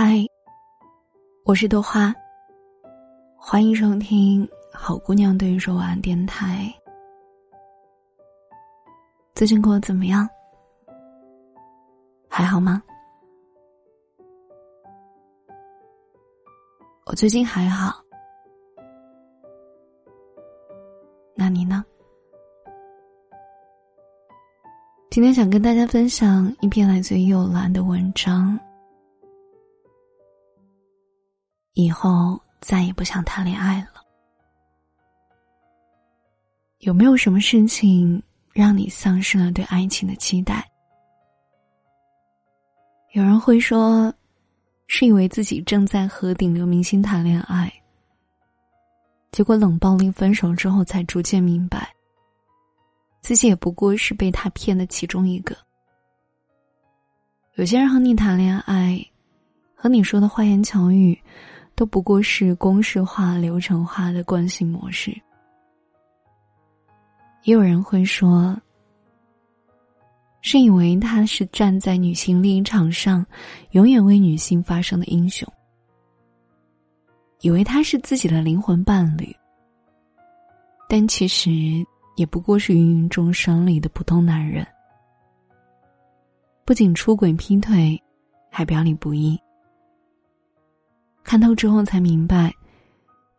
嗨，我是豆花。欢迎收听好姑娘对你说晚安电台。最近过得怎么样？还好吗？我最近还好。那你呢？今天想跟大家分享一篇来自于幽兰的文章。以后再也不想谈恋爱了。有没有什么事情让你丧失了对爱情的期待？有人会说，是以为自己正在和顶流明星谈恋爱，结果冷暴力分手之后，才逐渐明白，自己也不过是被他骗的其中一个。有些人和你谈恋爱，和你说的花言巧语。都不过是公式化、流程化的惯性模式。也有人会说，是以为他是站在女性立场上，永远为女性发声的英雄，以为他是自己的灵魂伴侣，但其实也不过是芸芸众生里的普通男人，不仅出轨劈腿，还表里不一。看透之后才明白，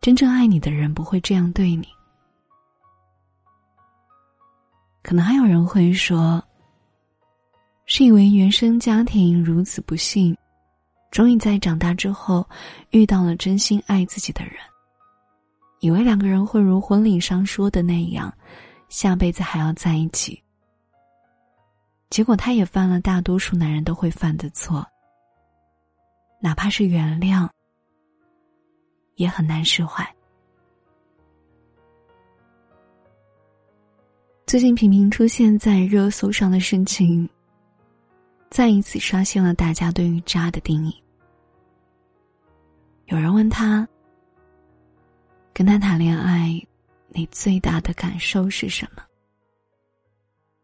真正爱你的人不会这样对你。可能还有人会说，是以为原生家庭如此不幸，终于在长大之后遇到了真心爱自己的人，以为两个人会如婚礼上说的那样，下辈子还要在一起。结果他也犯了大多数男人都会犯的错，哪怕是原谅。也很难释怀。最近频频出现在热搜上的事情，再一次刷新了大家对于“渣”的定义。有人问他：“跟他谈恋爱，你最大的感受是什么？”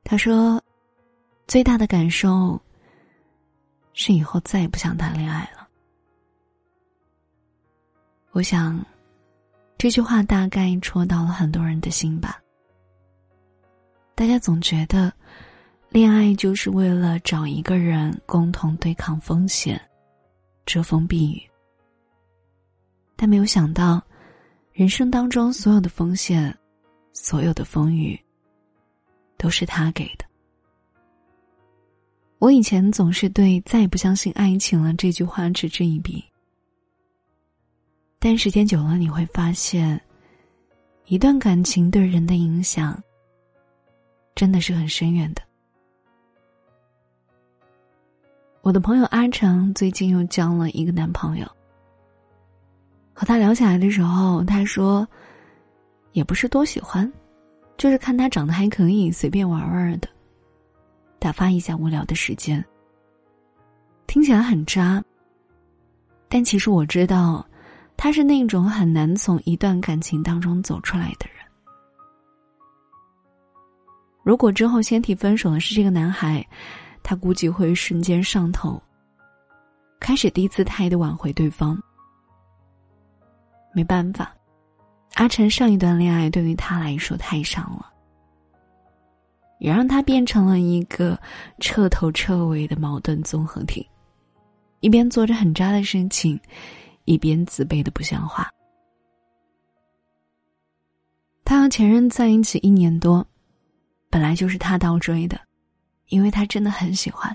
他说：“最大的感受是以后再也不想谈恋爱了。”我想，这句话大概戳到了很多人的心吧。大家总觉得，恋爱就是为了找一个人共同对抗风险、遮风避雨，但没有想到，人生当中所有的风险、所有的风雨，都是他给的。我以前总是对“再也不相信爱情了”这句话嗤之以鼻。但时间久了，你会发现，一段感情对人的影响，真的是很深远的。我的朋友阿成最近又交了一个男朋友，和他聊起来的时候，他说，也不是多喜欢，就是看他长得还可以，随便玩玩的，打发一下无聊的时间。听起来很渣，但其实我知道。他是那种很难从一段感情当中走出来的人。如果之后先提分手的是这个男孩，他估计会瞬间上头，开始低姿态的挽回对方。没办法，阿晨上一段恋爱对于他来说太伤了，也让他变成了一个彻头彻尾的矛盾综合体，一边做着很渣的事情。一边自卑的不像话。他和前任在一起一年多，本来就是他倒追的，因为他真的很喜欢，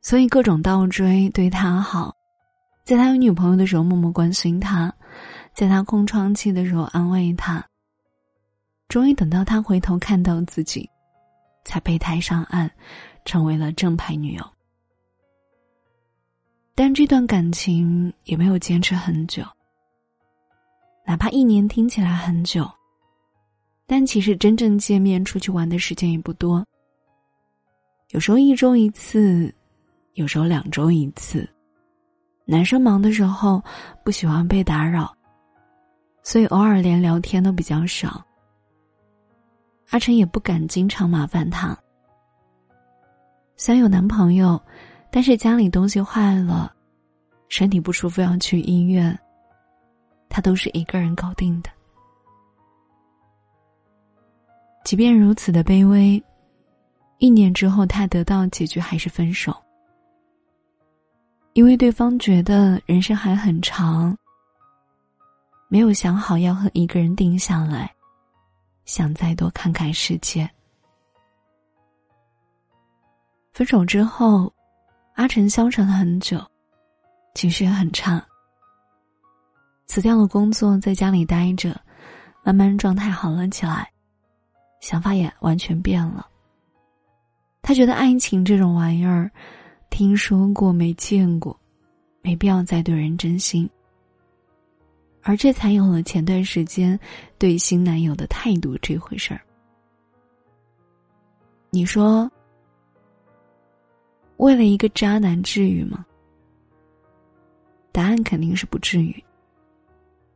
所以各种倒追对他好，在他有女朋友的时候默默关心他，在他空窗期的时候安慰他。终于等到他回头看到自己，才备胎上岸，成为了正牌女友。但这段感情也没有坚持很久，哪怕一年听起来很久，但其实真正见面、出去玩的时间也不多。有时候一周一次，有时候两周一次。男生忙的时候不喜欢被打扰，所以偶尔连聊天都比较少。阿成也不敢经常麻烦他，虽然有男朋友。但是家里东西坏了，身体不舒服要去医院，他都是一个人搞定的。即便如此的卑微，一年之后，他得到结局还是分手，因为对方觉得人生还很长，没有想好要和一个人定下来，想再多看看世界。分手之后，阿晨消沉了很久，情绪也很差，辞掉了工作，在家里待着，慢慢状态好了起来。想法也完全变了。他觉得爱情这种玩意儿，听说过没见过，没必要再对人真心。而这才有了前段时间对新男友的态度这回事儿。你说，为了一个渣男至于吗？答案肯定是不至于。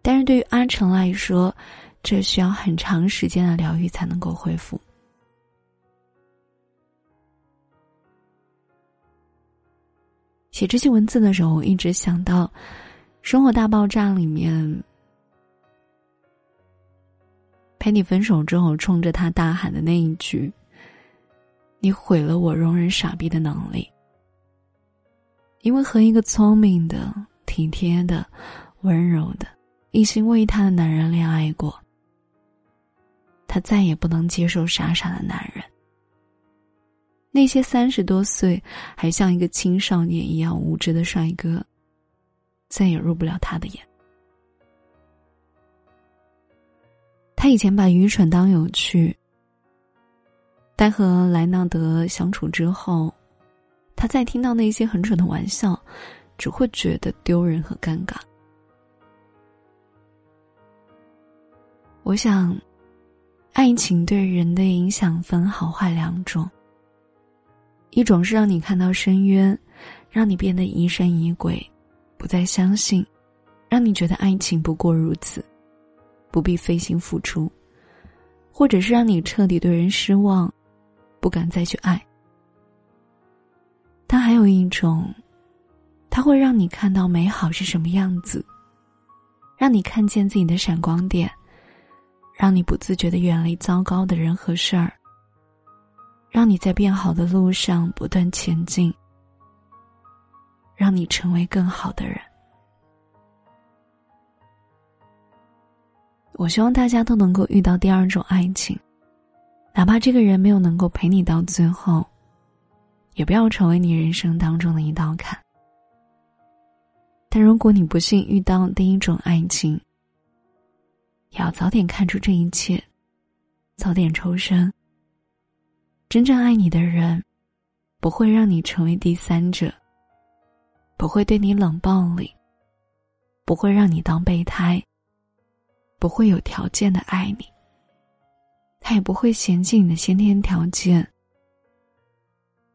但是对于阿成来说，这需要很长时间的疗愈才能够恢复。写这些文字的时候，我一直想到《生活大爆炸》里面，陪你分手之后冲着他大喊的那一句：“你毁了我容忍傻逼的能力。”因为和一个聪明的、体贴的、温柔的、一心为他的男人恋爱过。他再也不能接受傻傻的男人。那些三十多岁还像一个青少年一样无知的帅哥，再也入不了他的眼。他以前把愚蠢当有趣，在和莱纳德相处之后，他再听到那些很蠢的玩笑，只会觉得丢人和尴尬。我想。爱情对人的影响分好坏两种。一种是让你看到深渊，让你变得疑神疑鬼，不再相信，让你觉得爱情不过如此，不必费心付出；或者是让你彻底对人失望，不敢再去爱。但还有一种，它会让你看到美好是什么样子，让你看见自己的闪光点。让你不自觉的远离糟糕的人和事儿，让你在变好的路上不断前进，让你成为更好的人。我希望大家都能够遇到第二种爱情，哪怕这个人没有能够陪你到最后，也不要成为你人生当中的一道坎。但如果你不幸遇到第一种爱情，也要早点看出这一切，早点抽身。真正爱你的人，不会让你成为第三者，不会对你冷暴力，不会让你当备胎，不会有条件的爱你，他也不会嫌弃你的先天条件，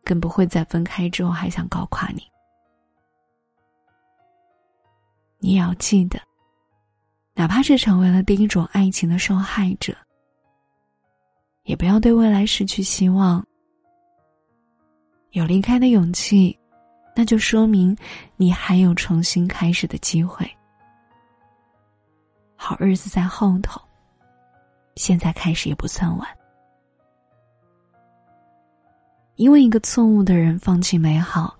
更不会在分开之后还想搞垮你。你也要记得。哪怕是成为了第一种爱情的受害者，也不要对未来失去希望。有离开的勇气，那就说明你还有重新开始的机会。好日子在后头，现在开始也不算晚。因为一个错误的人放弃美好，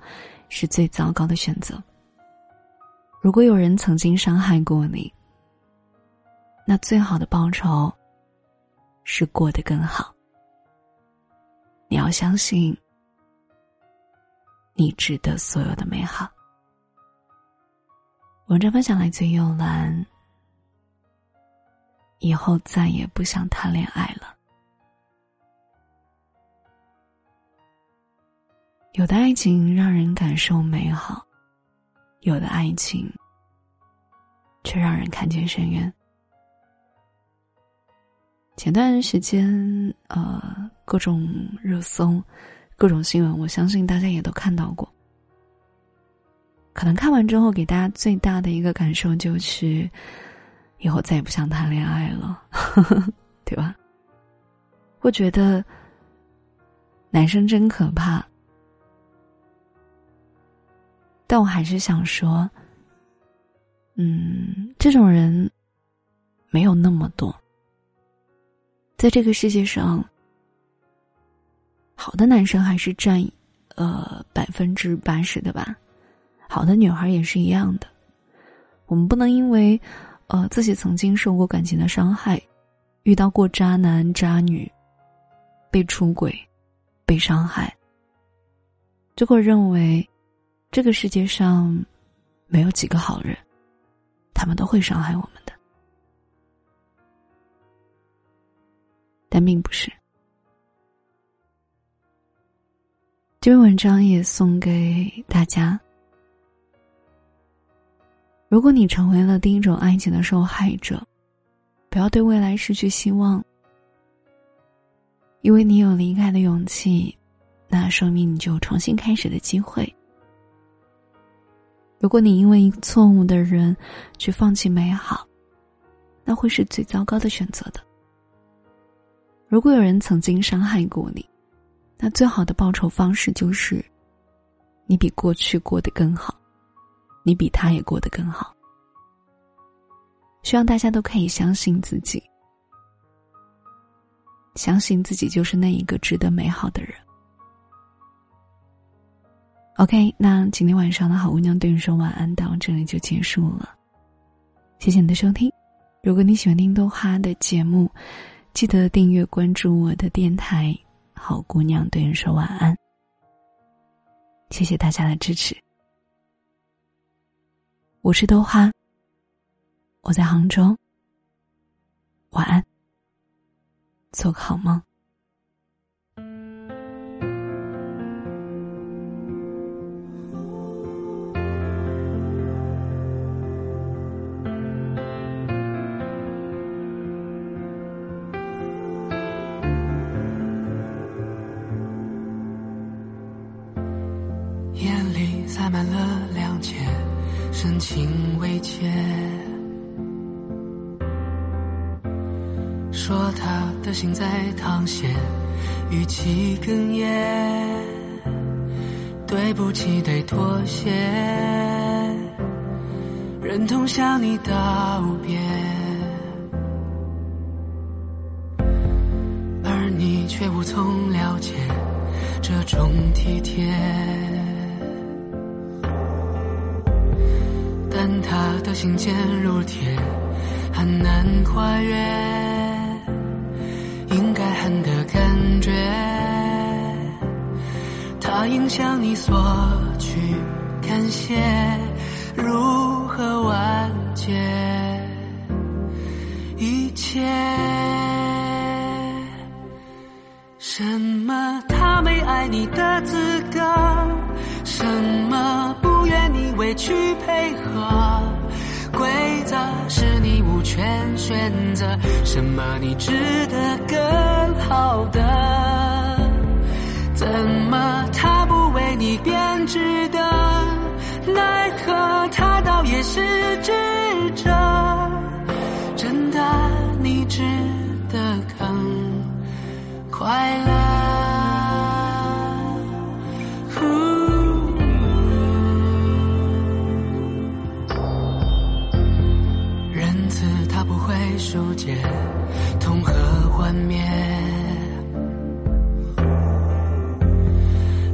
是最糟糕的选择。如果有人曾经伤害过你，那最好的报酬，是过得更好。你要相信，你值得所有的美好。文章分享来自于幽兰。以后再也不想谈恋爱了。有的爱情让人感受美好，有的爱情却让人看见深渊。前段时间，呃，各种热搜，各种新闻，我相信大家也都看到过。可能看完之后，给大家最大的一个感受就是，以后再也不想谈恋爱了，对吧？会觉得男生真可怕，但我还是想说，嗯，这种人没有那么多。在这个世界上，好的男生还是占呃百分之八十的吧，好的女孩也是一样的。我们不能因为呃自己曾经受过感情的伤害，遇到过渣男渣女，被出轨，被伤害，就会认为这个世界上没有几个好人，他们都会伤害我们的。但并不是。这篇文章也送给大家：如果你成为了第一种爱情的受害者，不要对未来失去希望，因为你有离开的勇气，那说明你就有重新开始的机会。如果你因为一个错误的人去放弃美好，那会是最糟糕的选择的。如果有人曾经伤害过你，那最好的报仇方式就是，你比过去过得更好，你比他也过得更好。希望大家都可以相信自己，相信自己就是那一个值得美好的人。OK，那今天晚上的好姑娘对你说晚安到这里就结束了，谢谢你的收听。如果你喜欢听豆花的节目。记得订阅关注我的电台，好姑娘对你说晚安。谢谢大家的支持，我是豆花，我在杭州，晚安，做个好梦。眼里塞满了谅解，深情未切。说他的心在淌血，语气哽咽。对不起，得妥协，忍痛向你道别，而你却无从了解这种体贴。但他的心坚如铁，很难跨越，应该恨的感觉。他应向你索取感谢，如何完结一切？什么他没爱你的资格？什么？去配合，规则是你无权选择，什么你值得更好的？怎么他不为你编织的？奈何他倒也是智者，真的你值得更快乐。疏解，痛和幻灭，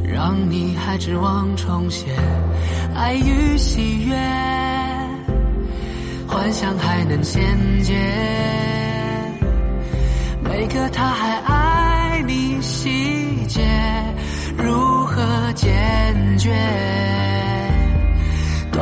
让你还指望重现爱与喜悦，幻想还能衔接，每个他还爱你细节，如何坚决？什